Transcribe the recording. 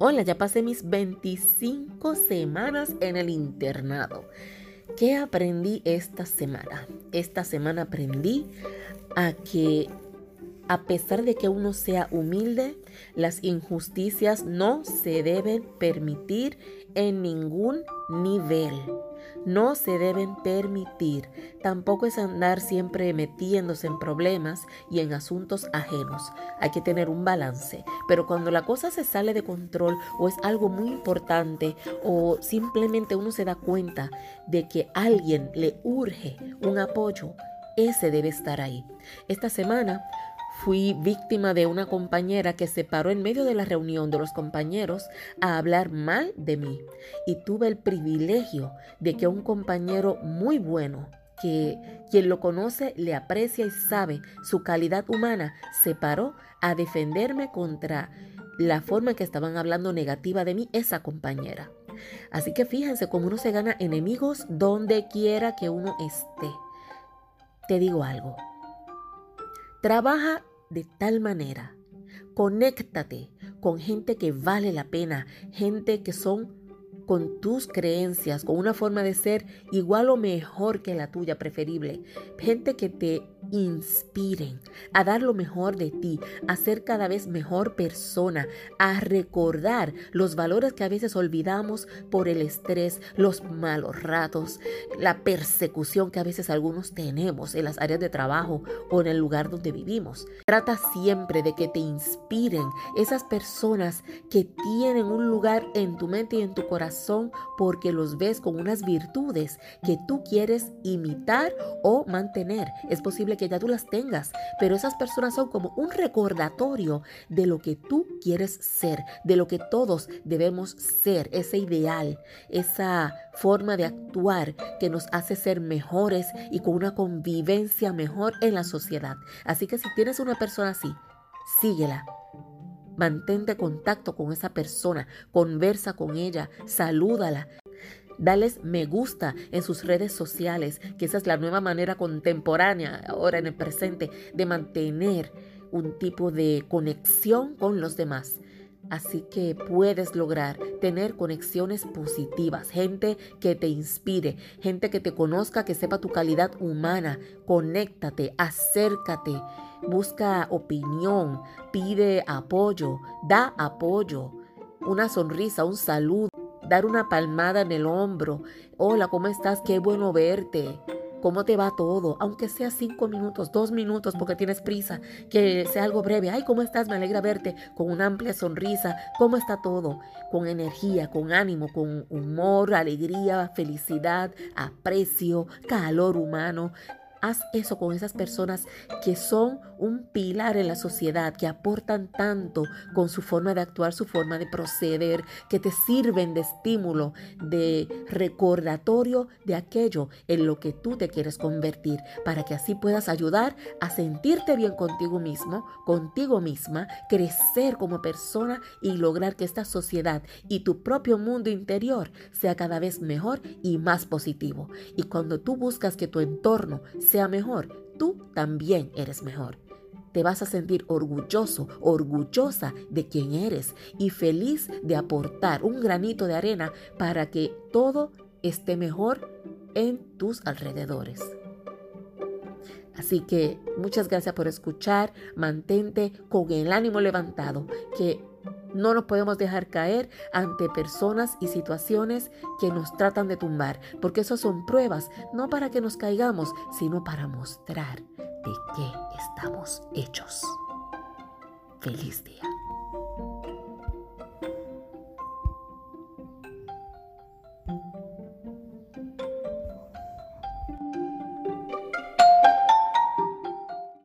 Hola, ya pasé mis 25 semanas en el internado. ¿Qué aprendí esta semana? Esta semana aprendí a que a pesar de que uno sea humilde, las injusticias no se deben permitir en ningún nivel no se deben permitir. Tampoco es andar siempre metiéndose en problemas y en asuntos ajenos. Hay que tener un balance. Pero cuando la cosa se sale de control o es algo muy importante o simplemente uno se da cuenta de que alguien le urge un apoyo, ese debe estar ahí. Esta semana Fui víctima de una compañera que se paró en medio de la reunión de los compañeros a hablar mal de mí y tuve el privilegio de que un compañero muy bueno, que quien lo conoce le aprecia y sabe su calidad humana, se paró a defenderme contra la forma en que estaban hablando negativa de mí esa compañera. Así que fíjense cómo uno se gana enemigos donde quiera que uno esté. Te digo algo. Trabaja de tal manera. Conéctate con gente que vale la pena, gente que son con tus creencias, con una forma de ser igual o mejor que la tuya, preferible. Gente que te inspiren a dar lo mejor de ti, a ser cada vez mejor persona, a recordar los valores que a veces olvidamos por el estrés, los malos ratos, la persecución que a veces algunos tenemos en las áreas de trabajo o en el lugar donde vivimos. Trata siempre de que te inspiren esas personas que tienen un lugar en tu mente y en tu corazón porque los ves con unas virtudes que tú quieres imitar o mantener. Es posible que ya tú las tengas, pero esas personas son como un recordatorio de lo que tú quieres ser, de lo que todos debemos ser, ese ideal, esa forma de actuar que nos hace ser mejores y con una convivencia mejor en la sociedad. Así que si tienes una persona así, síguela. Mantente contacto con esa persona, conversa con ella, salúdala. Dales me gusta en sus redes sociales, que esa es la nueva manera contemporánea, ahora en el presente, de mantener un tipo de conexión con los demás. Así que puedes lograr tener conexiones positivas, gente que te inspire, gente que te conozca, que sepa tu calidad humana. Conéctate, acércate, busca opinión, pide apoyo, da apoyo, una sonrisa, un saludo dar una palmada en el hombro. Hola, ¿cómo estás? Qué bueno verte. ¿Cómo te va todo? Aunque sea cinco minutos, dos minutos, porque tienes prisa, que sea algo breve. Ay, ¿cómo estás? Me alegra verte con una amplia sonrisa. ¿Cómo está todo? Con energía, con ánimo, con humor, alegría, felicidad, aprecio, calor humano. Haz eso con esas personas que son un pilar en la sociedad, que aportan tanto con su forma de actuar, su forma de proceder, que te sirven de estímulo, de recordatorio de aquello en lo que tú te quieres convertir, para que así puedas ayudar a sentirte bien contigo mismo, contigo misma, crecer como persona y lograr que esta sociedad y tu propio mundo interior sea cada vez mejor y más positivo. Y cuando tú buscas que tu entorno sea mejor, tú también eres mejor. Te vas a sentir orgulloso, orgullosa de quien eres y feliz de aportar un granito de arena para que todo esté mejor en tus alrededores. Así que muchas gracias por escuchar, mantente con el ánimo levantado, que no nos podemos dejar caer ante personas y situaciones que nos tratan de tumbar, porque eso son pruebas, no para que nos caigamos, sino para mostrar de qué estamos hechos. Feliz día.